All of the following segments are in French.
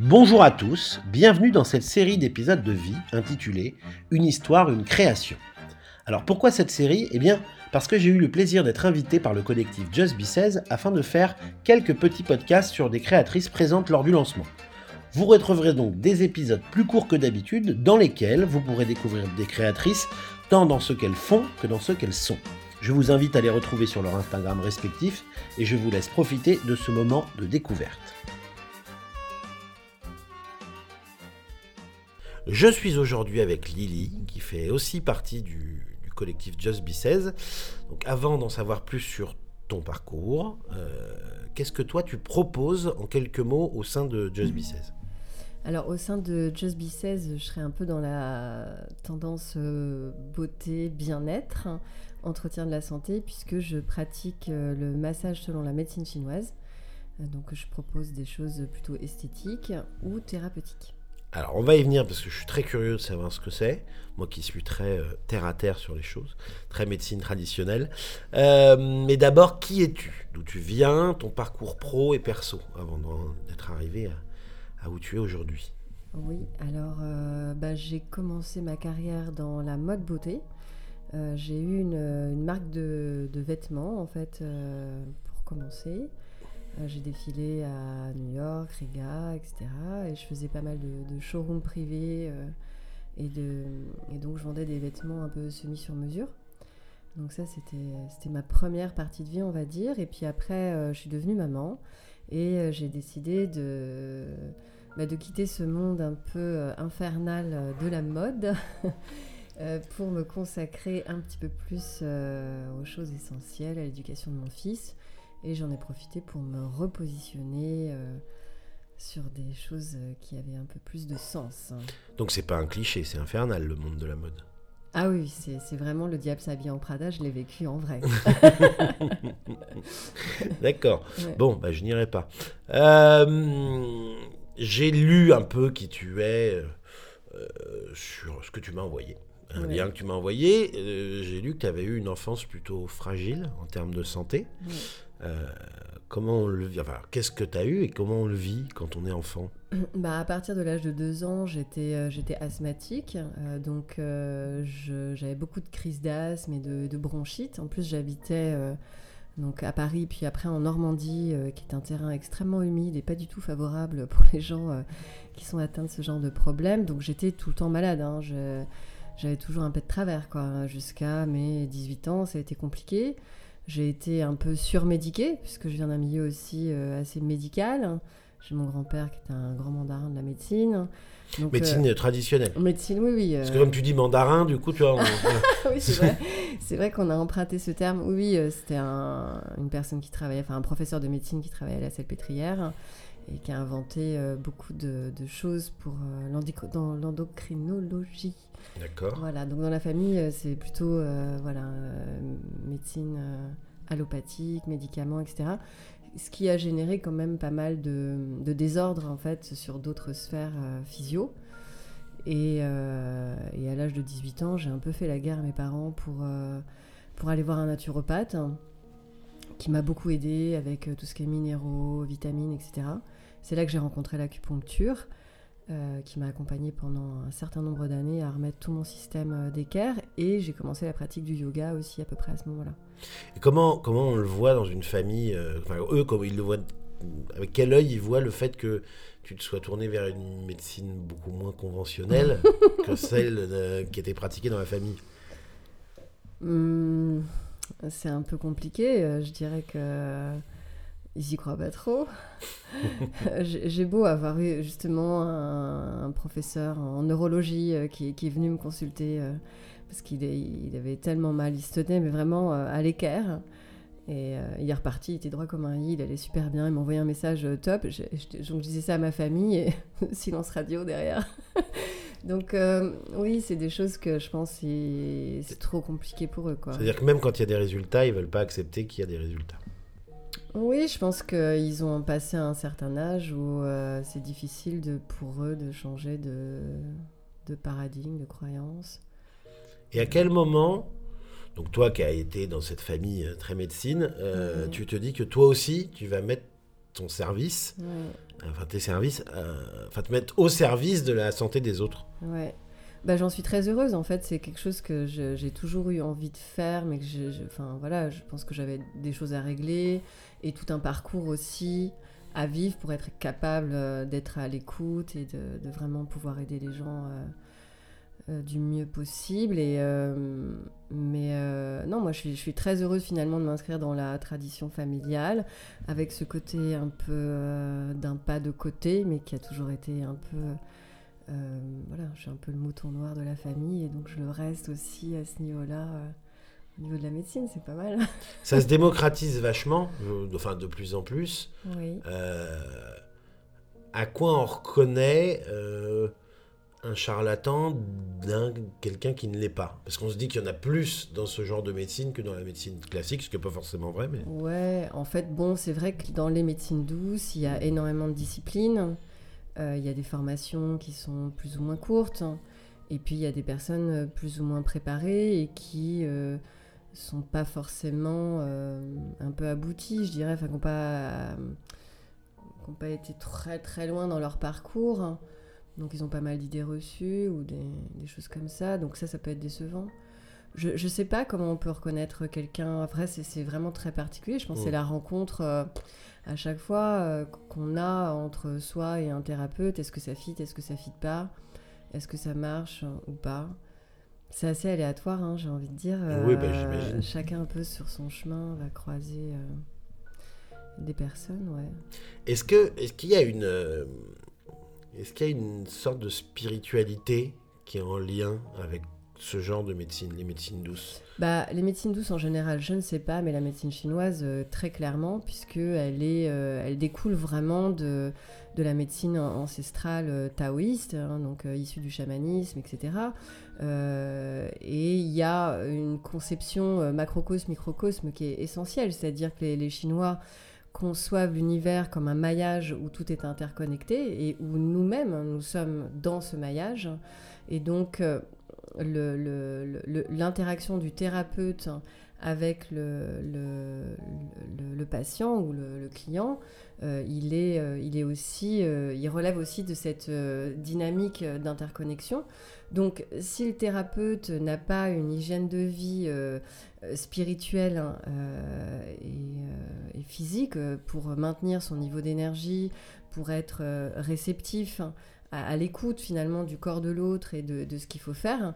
Bonjour à tous, bienvenue dans cette série d'épisodes de vie intitulée Une histoire, une création. Alors pourquoi cette série? Eh bien parce que j'ai eu le plaisir d'être invité par le collectif Just Be 16 afin de faire quelques petits podcasts sur des créatrices présentes lors du lancement. Vous retrouverez donc des épisodes plus courts que d'habitude dans lesquels vous pourrez découvrir des créatrices tant dans ce qu'elles font que dans ce qu'elles sont. Je vous invite à les retrouver sur leur Instagram respectif et je vous laisse profiter de ce moment de découverte. Je suis aujourd'hui avec Lily, qui fait aussi partie du, collectif Just Be 16. Donc avant d'en savoir plus sur ton parcours, euh, qu'est-ce que toi tu proposes en quelques mots au sein de Just Be 16 alors au sein de Just Be 16, je serai un peu dans la tendance euh, beauté, bien-être, entretien de la santé, puisque je pratique euh, le massage selon la médecine chinoise. Donc je propose des choses plutôt esthétiques ou thérapeutiques. Alors on va y venir parce que je suis très curieux de savoir ce que c'est. Moi qui suis très terre à terre sur les choses, très médecine traditionnelle. mais d'abord, qui es-tu? D'où tu viens? Ton parcours pro et perso avant d'être arrivé à, où tu es aujourd'hui? Oui, alors euh, bah, j'ai commencé ma carrière dans la mode beauté. Euh, j'ai eu une, marque de, vêtements en fait euh, pour commencer. J'ai défilé à New York, Riga, etc. Et je faisais pas mal de, showrooms privés et, de, et donc je vendais des vêtements un peu semi sur mesure. Donc ça, c'était ma première partie de vie, on va dire. Et puis après, je suis devenue maman. Et j'ai décidé de, bah, de quitter ce monde un peu euh, infernal euh, de la mode euh, pour me consacrer un petit peu plus aux choses essentielles, à l'éducation de mon fils. Et j'en ai profité pour me repositionner sur des choses qui avaient un peu plus de sens. Donc c'est pas un cliché, c'est infernal le monde de la mode. Ah oui, c'est vraiment le diable s'habille en Prada, je l'ai vécu en vrai. D'accord. Bon, bah, je n'irai pas. Euh, j'ai lu un peu qui tu es euh, euh, sur ce que tu m'as envoyé. Un lien que tu m'as envoyé. Euh, j'ai lu que tu avais eu une enfance plutôt fragile en termes de santé. Comment on le vit enfin, Qu'est-ce que tu as eu et comment on le vit quand on est enfant? Bah, À partir de l'âge de 2 ans, j'étais j'étais asthmatique. donc j'avais beaucoup de crises d'asthme et de, bronchite. En plus, j'habitais donc à Paris, puis après en Normandie, euh, qui est un terrain extrêmement humide et pas du tout favorable pour les gens euh, qui sont atteints de ce genre de problème. Donc j'étais tout le temps malade. Hein. J'avais toujours un peu de travers, quoi. Jusqu'à mes 18 ans, ça a été compliqué. J'ai été un peu surmédiquée, puisque je viens d'un milieu aussi euh, assez médical. J'ai mon grand-père qui était un grand mandarin de la médecine médecine euh, traditionnelle. Médecine, oui, oui. Euh. Parce que comme tu dis mandarin, du coup, tu vois. oui, c'est vrai. C'est vrai qu'on a emprunté ce terme. Oui, euh, c'était une personne qui travaillait, enfin un professeur de médecine qui travaillait à la Salpêtrière et qui a inventé beaucoup de, choses pour dans l'endocrinologie. D'accord. Voilà, donc dans la famille, c'est plutôt voilà, médecine allopathique, médicaments, etc ce qui a généré quand même pas mal de, désordres en fait sur d'autres sphères euh, physio. Euh, et, à l'âge de 18 ans, j'ai un peu fait la guerre à mes parents pour, euh, pour aller voir un naturopathe qui m'a beaucoup aidé avec tout ce qui est minéraux, vitamines, etc. C'est là que j'ai rencontré l'acupuncture. qui m'a accompagné pendant un certain nombre d'années à remettre tout mon système d'équerre et j'ai commencé la pratique du yoga aussi à peu près à ce moment-là. Et comment, comment on le voit dans une famille euh, enfin, Eux, comment ils le voient Avec quel œil ils voient le fait que tu te sois tourné vers une médecine beaucoup moins conventionnelle que celle euh, qui était pratiquée dans la famille? Hmm, C'est un peu compliqué. Euh, je dirais que ils y croient pas trop. J'ai beau avoir eu justement un, professeur en neurologie qui, qui, est venu me consulter parce qu'il il avait tellement mal, il se tenait mais vraiment euh, à l'équerre. Et euh, il est reparti, il était droit comme un i, il allait super bien, il m'a envoyé un message euh, top. Je, je, disais ça à ma famille et silence radio derrière. Donc oui, c'est des choses que je pense c'est trop compliqué pour eux. C'est-à-dire que même quand il y a des résultats, ils veulent pas accepter qu'il y a des résultats. Oui, je pense qu'ils ont passé un certain âge où c'est difficile de, pour eux de changer de, de paradigme, de croyance. Et à quel moment, donc toi qui as été dans cette famille euh, très médecine, euh, tu te dis que toi aussi, tu vas mettre ton service, Ouais. enfin tes services, euh, enfin te mettre au service de la santé des autres. Ouais. Bah, j'en suis très heureuse en fait. C'est quelque chose que j'ai toujours eu envie de faire, mais que je, je- enfin voilà, je pense que j'avais des choses à régler et tout un parcours aussi à vivre pour être capable euh, d'être à l'écoute et de, de vraiment pouvoir aider les gens euh, euh, du mieux possible. Et euh, mais euh, non, moi je suis, je suis très heureuse finalement de m'inscrire dans la tradition familiale avec ce côté un peu d'un pas de côté, mais qui a toujours été un peu voilà, je suis un peu le mouton noir de la famille et donc je le reste aussi à ce niveau-là. au niveau de la médecine, c'est pas mal. Ça se démocratise vachement, enfin de plus en plus. oui. À quoi on reconnaît un charlatan d'un quelqu'un qui ne l'est pas Parce qu'on se dit qu'il y en a plus dans ce genre de médecine que dans la médecine classique, ce qui n'est pas forcément vrai, mais... Ouais, en fait, bon, c'est vrai que dans les médecines douces, il y a énormément de disciplines. Euh, il y a des formations qui sont plus ou moins courtes. Et puis, il y a des personnes euh, plus ou moins préparées et qui euh, sont pas forcément euh, un peu abouties, je dirais, enfin, qui n'ont pas, pas été très très loin dans leur parcours. Donc, ils ont pas mal d'idées reçues ou des, des choses comme ça. Donc, ça, ça peut être décevant. Je, je sais pas comment on peut reconnaître quelqu'un. Après, c'est vraiment très particulier. Je pense que c'est la rencontre euh, à chaque fois euh, qu'on a entre soi et un thérapeute. Est-ce que ça fit Est-ce que ça fit pas? Est-ce que ça marche euh, ou pas? C'est assez aléatoire, hein, j'ai envie de dire. Oui, bah, j'imagine. Chacun un peu sur son chemin va croiser des personnes, ouais. Est-ce que est-ce qu'il y a une est-ce qu'il y a une sorte de spiritualité qui est en lien avec ce genre de médecine, les médecines douces? Bah, les médecines douces en général, je ne sais pas, mais la médecine chinoise, euh, très clairement, puisque elle, est, euh, elle découle vraiment de, de la médecine an- ancestrale euh, taoïste, hein, donc issue du chamanisme, etc. Et il y a une conception euh, macrocosme, microcosme qui est essentielle, c'est-à-dire que les Chinois conçoivent l'univers comme un maillage où tout est interconnecté et où nous-mêmes, nous sommes dans ce maillage. Et donc, euh, l'interaction du thérapeute avec le, le- le- patient ou le, client, euh, il, est, euh, il est aussi, euh, il relève aussi de cette dynamique d'interconnexion. Donc, si le thérapeute n'a pas une hygiène de vie spirituelle hein, et, physique pour maintenir son niveau d'énergie, pour être réceptif hein, à, l'écoute finalement du corps de l'autre et de ce qu'il faut faire,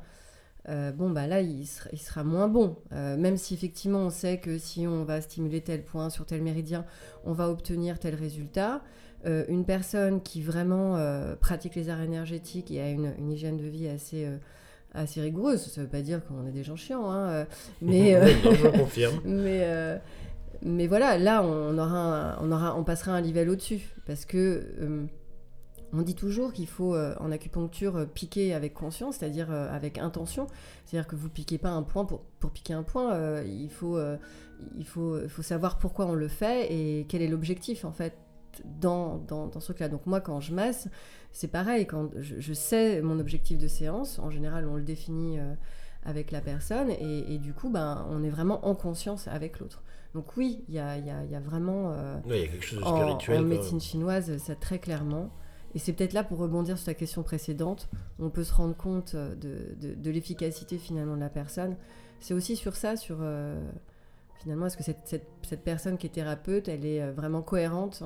euh, bon bah là il sera, il sera moins bon. Euh, même si effectivement on sait que si on va stimuler tel point sur tel méridien, on va obtenir tel résultat. Euh, une personne qui vraiment pratique les arts énergétiques et a une, une hygiène de vie assez, assez rigoureuse, ça ne veut pas dire qu'on est des gens chiants, hein, mais, euh, je confirme. mais, euh, mais voilà, là, on, aura un- on, aura, on passera un level au-dessus. Parce que euh, on dit toujours qu'il faut, euh, en acupuncture, euh, piquer avec conscience, c'est-à-dire euh, avec intention. C'est-à-dire que vous piquez pas un point pour, pour piquer un point. euh, il, faut, il, faut, il faut savoir pourquoi on le fait et quel est l'objectif, en fait, dans, dans, dans ce truc-là. Donc moi, quand je masse, c'est pareil. Quand je, je sais mon objectif de séance, en général, on le définit avec la personne et, et du coup, ben, on est vraiment en conscience avec l'autre. Donc oui, il y a, y a- y a vraiment... il y a quelque chose de en, spirituel. en quand médecine chinoise, ça très clairement. Et c'est peut-être là pour rebondir sur ta question précédente, on peut se rendre compte euh, de, de- de l'efficacité finalement de la personne. C'est aussi sur ça, sur euh, finalement, est-ce que cette, cette- cette personne qui est thérapeute, elle est euh, vraiment cohérente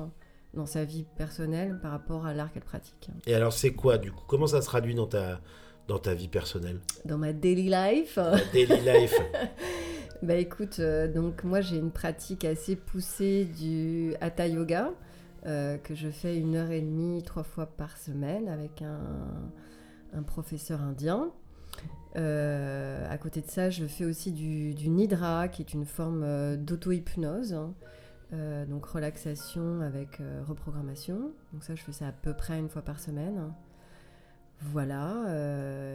dans sa vie personnelle par rapport à l'art qu'elle pratique? Et alors c'est quoi du coup? Comment ça se traduit dans ta dans ta vie personnelle? Dans ma daily life, Ta daily life. Bah écoute, euh, donc moi j'ai une pratique assez poussée du hatha yoga euh, que je fais une heure et demie trois fois par semaine avec un, professeur indien. Euh, à côté de ça, je fais aussi du, nidra qui est une forme euh, d'auto-hypnose. hein. Euh, donc relaxation avec reprogrammation. Donc ça, je fais ça à peu près une fois par semaine. Voilà.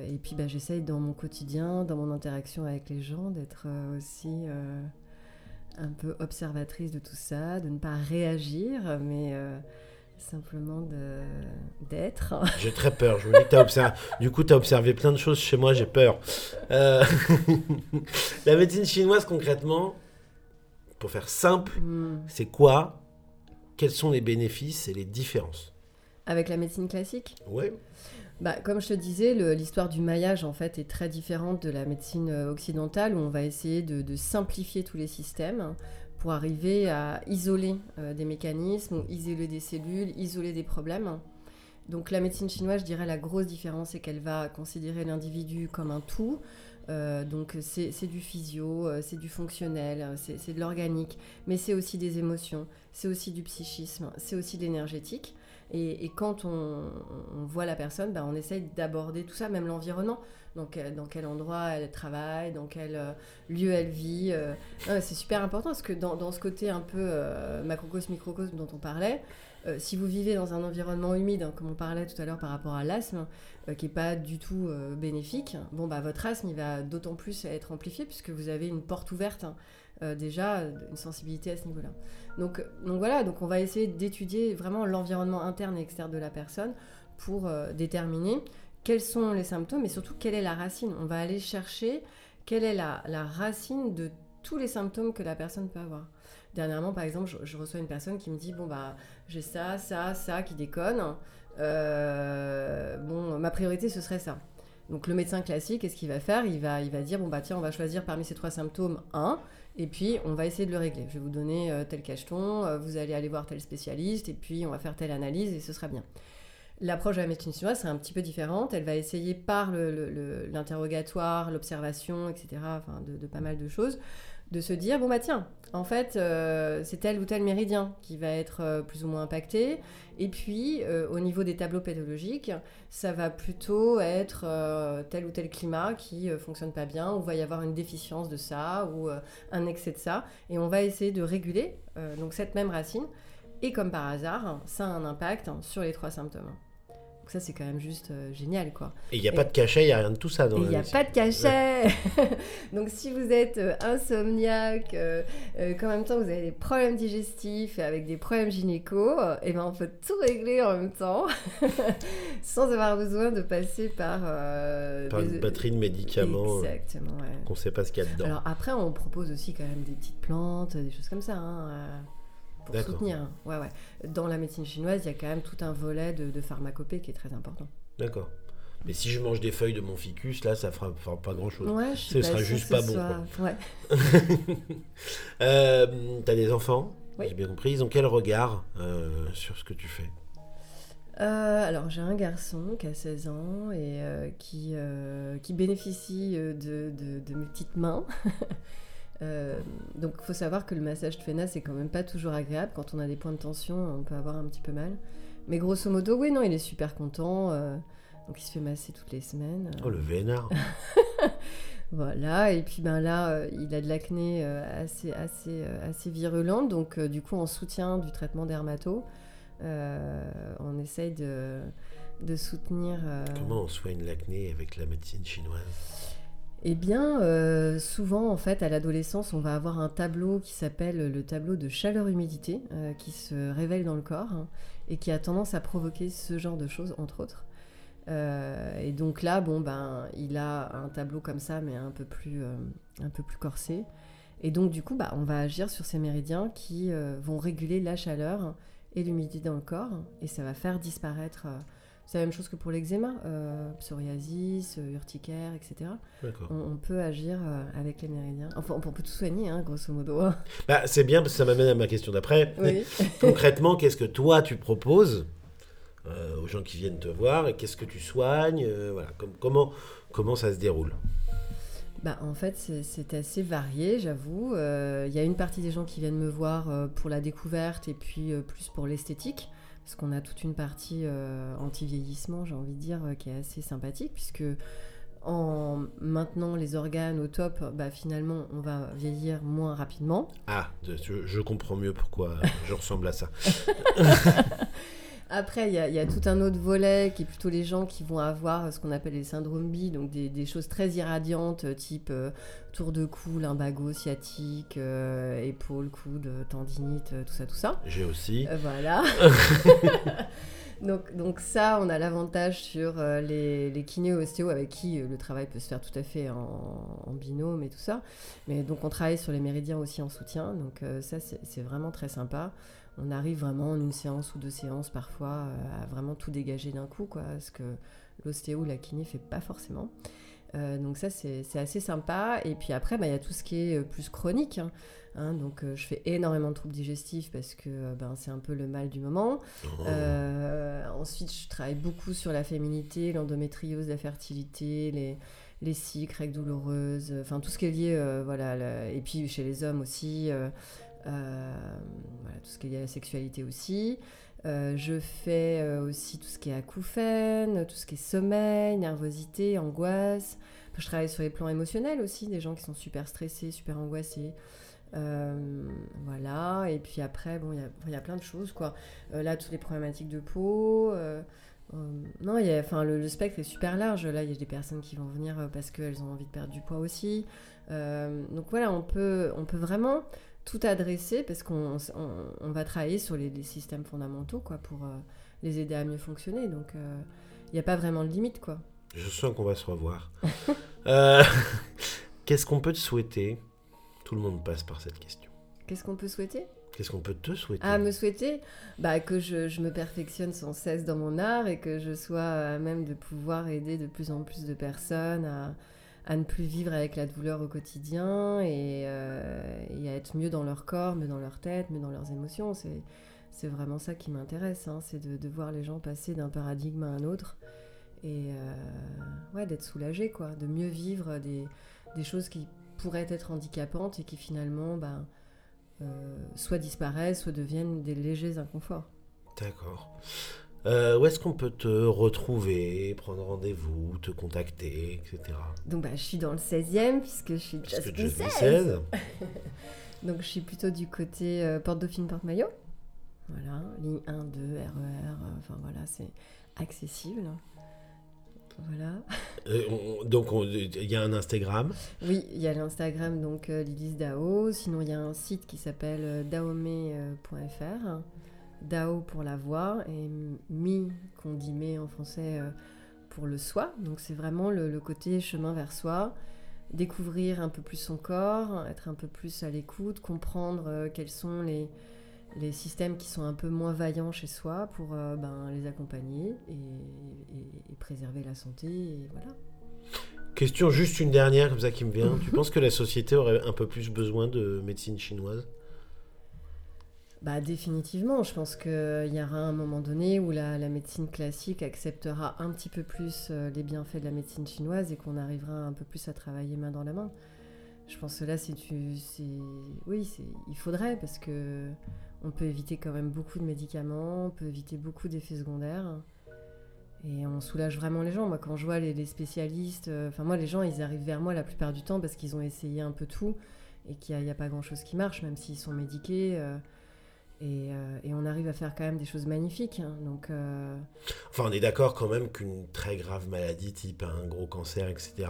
et puis bah, j'essaye dans mon quotidien, dans mon interaction avec les gens, d'être aussi un peu observatrice de tout ça, de ne pas réagir, mais euh, simplement d'être. J'ai très peur. Je vous dis que t'as observé. Du coup, tu as observé plein de choses chez moi. J'ai peur. Euh, La médecine chinoise, concrètement, pour faire simple, Hmm. c'est quoi? Quels sont les bénéfices et les différences? Avec la médecine classique? Ouais. Bah, comme je te disais, l'histoire du maillage en fait est très différente de la médecine euh, occidentale où on va essayer de, simplifier tous les systèmes pour arriver à isoler euh, des mécanismes, isoler des cellules, isoler des problèmes. Donc la médecine chinoise, je dirais la grosse différence, c'est qu'elle va considérer l'individu comme un tout. Euh, donc c'est du physio, c'est du fonctionnel, c'est de l'organique, mais c'est aussi des émotions, c'est aussi du psychisme, c'est aussi de l'énergétique. Et, quand on, voit la personne, bah, on essaye d'aborder tout ça, même l'environnement. Donc, dans quel endroit elle travaille, dans quel euh, lieu elle vit. euh. C'est super important parce que dans, ce côté un peu euh, macrocosme, microcosme dont on parlait, si vous vivez dans un environnement humide, hein, comme on parlait tout à l'heure par rapport à l'asthme, qui n'est pas du tout bénéfique, bon, bah, votre asthme il va d'autant plus être amplifié puisque vous avez une porte ouverte. hein, euh, déjà euh, une sensibilité à ce niveau-là. Donc, voilà, donc on va essayer d'étudier vraiment l'environnement interne et externe de la personne pour euh, déterminer quels sont les symptômes et surtout quelle est la racine. On va aller chercher quelle est la, racine de tous les symptômes que la personne peut avoir. Dernièrement, par exemple, je, reçois une personne qui me dit Bon, bah, j'ai ça, ça, ça qui déconne. Bon, ma priorité, ce serait ça. Donc, le médecin classique, qu'est-ce qu'il va faire? Il va, il va dire Bon, bah, tiens, on va choisir parmi ces trois symptômes un, et puis on va essayer de le régler. Je vais vous donner euh, tel cacheton, euh, vous allez aller voir tel spécialiste, et puis on va faire telle analyse, et ce sera bien. L'approche de la médecine chinoise, c'est un petit peu différente. Elle va essayer par l'interrogatoire, l'observation, etc., enfin, de pas mal de choses, de se dire, bon bah tiens, en fait, euh, c'est tel ou tel méridien qui va être euh, plus ou moins impacté. Et puis, euh, au niveau des tableaux pathologiques, ça va plutôt être tel ou tel climat qui fonctionne pas bien, ou va y avoir une déficience de ça, ou un excès de ça. Et on va essayer de réguler donc cette même racine. Et comme par hasard, ça a un impact sur les trois symptômes. Donc ça, c'est quand même juste euh, génial, quoi. Et il n'y a Et- pas de cachet, il n'y a rien de tout ça dans il n'y a pas de cachet Donc si vous êtes euh, insomniaque, euh, euh, qu'en même temps vous avez des problèmes digestifs et avec des problèmes gynéco, et ben on peut tout régler en même temps, sans avoir besoin de passer par... Par des- une batterie de médicaments Exactement, ouais. qu'on ne sait pas ce qu'il y a dedans. Alors après, on propose aussi quand même des petites plantes, des choses comme ça, hein, pour soutenir. Ouais, ouais. Dans la médecine chinoise, il y a quand même tout un volet de, de pharmacopée qui est très important. D'accord. Mais si je mange des feuilles de mon ficus, là, ça fera, fera pas grand-chose. Ouais, Ce sera juste pas bon, soit- Ouais. Euh, T'as des enfants Oui. J'ai bien compris. Ils ont quel regard euh, sur ce que tu fais? Euh, alors j'ai un garçon qui a 16 ans et qui, qui bénéficie de, de- de mes petites mains. Euh, donc il faut savoir que le massage de Fena c'est quand même pas toujours agréable. Quand on a des points de tension, on peut avoir un petit peu mal. Mais grosso modo, oui, non, il est super content. euh, donc il se fait masser toutes les semaines. Oh, le vénard Voilà, et puis ben là, euh, il a de l'acné assez, assez, assez virulente, donc du coup, en soutien du traitement dermato, euh, on essaye de, de soutenir. Comment on soigne l'acné avec la médecine chinoise? Eh bien, euh, souvent, en fait, à l'adolescence, on va avoir un tableau qui s'appelle le tableau de chaleur-humidité, euh, qui se révèle dans le corps hein, et qui a tendance à provoquer ce genre de choses, entre autres. Euh, et donc là, bon, ben, il a un tableau comme ça, mais un peu plus, un peu plus corsé. Et donc, du coup, bah, on va agir sur ces méridiens qui vont réguler la chaleur et l'humidité dans le corps, et ça va faire disparaître. C'est la même chose que pour l'eczéma, euh, psoriasis, euh, urticaire, etc on, on peut agir euh, avec les méridiens. Enfin, on peut tout soigner, hein, grosso modo. hein. Bah, c'est bien parce que ça m'amène à ma question d'après. Oui. Concrètement, qu'est-ce que toi tu proposes euh, aux gens qui viennent te voir et qu'est-ce que tu soignes euh, voilà, com- comment, comment ça se déroule? Bah, en fait, c'est- assez varié, j'avoue. Il y a une partie des gens qui viennent me voir pour la découverte et puis plus pour l'esthétique. Parce qu'on a toute une partie euh, anti-vieillissement, j'ai envie de dire, euh, qui est assez sympathique, puisque en maintenant les organes au top, bah, finalement, on va vieillir moins rapidement. Ah, je, je comprends mieux pourquoi je ressemble à ça. Après, il y, a- il y a tout un autre volet qui est plutôt les gens qui vont avoir ce qu'on appelle les syndromes bi, donc des, des choses très irradiantes, euh, type euh, tour de cou, lumbago, sciatique, euh, épaule, coude, tendinite, euh, tout ça, tout ça. J'ai aussi. Euh, voilà. donc, donc ça, on a l'avantage sur les, les kinés ostéo avec qui le travail peut se faire tout à fait en, en, binôme et tout ça. Mais donc on travaille sur les méridiens aussi en soutien. Donc ça, c'est vraiment très sympa. On arrive vraiment en une séance ou deux séances parfois à vraiment tout dégager d'un coup, quoi, ce que l'ostéo ou la kiné fait pas forcément. donc ça, c'est assez sympa. Et puis après, bah, il y a tout ce qui est plus chronique. Hein. Hein, donc euh, je fais énormément de troubles digestifs parce que euh, ben, c'est un peu le mal du moment. Oh. Euh, ensuite, je travaille beaucoup sur la féminité, l'endométriose, la fertilité, les, les cycles, règles douloureuses, enfin tout ce qui est lié, voilà, et puis chez les hommes aussi, voilà, tout ce qui est lié à la sexualité aussi. je fais aussi tout ce qui est acouphène, tout ce qui est sommeil, nervosité, angoisse. je travaille sur les plans émotionnels aussi, des gens qui sont super stressés, super angoissés. Euh, voilà, et puis après, bon, il y, a, plein de choses, quoi. Euh, là, toutes les problématiques de peau. Euh, non, y a, enfin, le, spectre est super large. Là, il y a des personnes qui vont venir parce qu'elles ont envie de perdre du poids aussi. donc voilà, on peut, on peut vraiment tout adresser parce qu'on on, va travailler sur les, les, systèmes fondamentaux, quoi, pour les aider à mieux fonctionner. Donc, il n'y a pas vraiment de limite, quoi. Je sens qu'on va se revoir. Qu'est-ce qu'on peut te souhaiter? Tout le monde passe par cette question. Qu'est-ce qu'on peut souhaiter? Qu'est-ce qu'on peut te souhaiter? Ah, me souhaiter bah, Que je, je, me perfectionne sans cesse dans mon art et que je sois à même de pouvoir aider de plus en plus de personnes à, à ne plus vivre avec la douleur au quotidien et, euh, et, à être mieux dans leur corps, mieux dans leur tête, mieux dans leurs émotions. C'est, vraiment ça qui m'intéresse, hein, c'est de, voir les gens passer d'un paradigme à un autre et euh, ouais, d'être soulagés, quoi, de mieux vivre des, des choses qui pourraient être handicapantes et qui finalement ben, euh, soit disparaissent, soit deviennent des légers inconforts. D'accord. Euh, où est-ce qu'on peut te retrouver, prendre rendez-vous, te contacter, etc. Donc bah, je suis dans le 16e puisque je suis Just, 16. Donc je suis plutôt du côté euh, Porte Dauphine, Porte Maillot. Voilà, ligne 1, 2, RER, enfin voilà, c'est accessible. Voilà. Euh, donc il y a un Instagram. Oui, il y a l'Instagram donc Lilith Dao. Sinon il y a un site qui s'appelle daome.fr. Dao pour la voix et mi qu'on dit mais en français pour le soi. Donc c'est vraiment le, côté chemin vers soi, découvrir un peu plus son corps, être un peu plus à l'écoute, comprendre quels sont les, les systèmes qui sont un peu moins vaillants chez soi pour euh, ben, les accompagner et, préserver la santé. Et voilà. Question juste une dernière comme ça qui me vient. tu penses que la société aurait un peu plus besoin de médecine chinoise? Bah, définitivement, je pense qu'il y aura un moment donné où la, médecine classique acceptera un petit peu plus euh, les bienfaits de la médecine chinoise et qu'on arrivera un peu plus à travailler main dans la main. Je pense que là, c'est, oui, il faudrait parce que on peut éviter quand même beaucoup de médicaments, on peut éviter beaucoup d'effets secondaires. Et on soulage vraiment les gens. Moi, quand je vois les, spécialistes, euh, enfin, moi, les gens, ils arrivent vers moi la plupart du temps parce qu'ils ont essayé un peu tout et qu'il n'y a, pas grand-chose qui marche, même s'ils sont médiqués. Euh, euh, et, on arrive à faire quand même des choses magnifiques. Hein. donc, Enfin, on est d'accord quand même qu'une très grave maladie, type un gros cancer, etc.,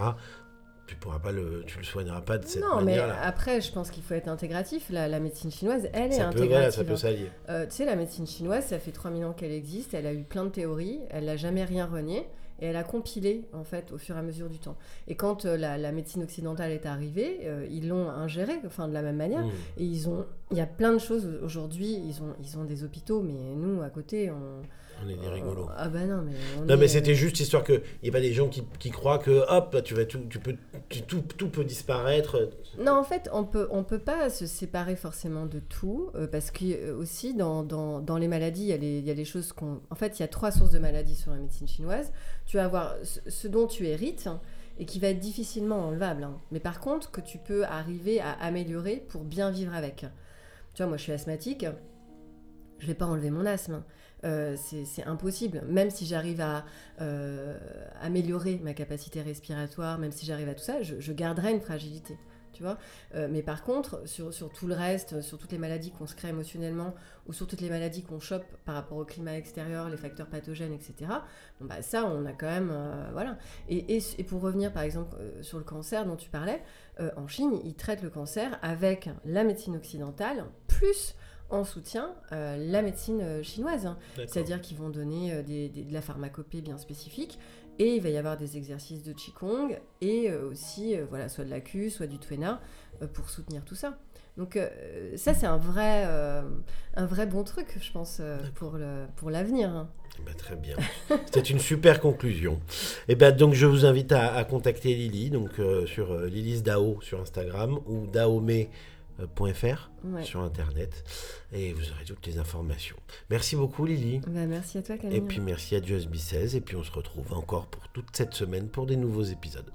tu pourras pas le, tu le soigneras pas de cette manière. Non, mais après, je pense qu'il faut être intégratif. La, la, médecine chinoise, elle est peut, intégrative. ça peut s'allier. Euh, tu sais, la médecine chinoise, ça fait 3000 ans qu'elle existe. Elle a eu plein de théories. Elle n'a jamais rien renié. Et elle a compilé, en fait, au fur et à mesure du temps. Et quand euh, la, médecine occidentale est arrivée, euh, ils l'ont ingérée, enfin, de la même manière. Mmh. Et ils ont, il y a plein de choses aujourd'hui. Ils ont, ils ont des hôpitaux, mais nous, à côté, on on est des rigolos. Ah bah non, mais. non, mais c'était juste histoire qu'il n'y ait pas des gens qui, qui, croient que hop, tu vas tout, tu peux, tout, tout, peut disparaître. Non, en fait, on peut, on peut pas se séparer forcément de tout, euh, parce que euh, aussi dans, dans, dans, les maladies, il y, a les, y a les choses qu'on. En fait, il y a trois sources de maladies sur la médecine chinoise. Tu vas avoir ce, dont tu hérites et qui va être difficilement enlevable. Hein. Mais par contre, que tu peux arriver à améliorer pour bien vivre avec. Tu vois, moi, je suis asthmatique. Je vais pas enlever mon asthme. Euh, c'est impossible. Même si j'arrive à euh, améliorer ma capacité respiratoire, même si j'arrive à tout ça, je, garderai une fragilité. Tu vois euh, mais par contre, sur, tout le reste, sur toutes les maladies qu'on se crée émotionnellement ou sur toutes les maladies qu'on chope par rapport au climat extérieur, les facteurs pathogènes, etc., bah, ça, on a quand même. voilà. Et, pour revenir par exemple sur le cancer dont tu parlais, en Chine, ils traitent le cancer avec la médecine occidentale plus en soutien la médecine chinoise. hein. C'est-à-dire qu'ils vont donner des- des- de la pharmacopée bien spécifique et il va y avoir des exercices de Qigong et euh, aussi euh, voilà, soit de la Q, soit du Tuena euh, pour soutenir tout ça. Donc euh, ça c'est un vrai, euh, un vrai bon truc je pense euh, pour le- pour l'avenir. hein. Eh ben, très bien. C'était une super conclusion. Et ben, donc, je vous invite à, à contacter Lily donc, euh, sur euh, Lily's Dao sur Instagram ou daome.fr Ouais. sur Internet. Et vous aurez toutes les informations. Merci beaucoup, Lily. Bah, merci à toi Camille. Et puis, merci à Be 16. Et puis, on se retrouve encore pour toute cette semaine pour des nouveaux épisodes.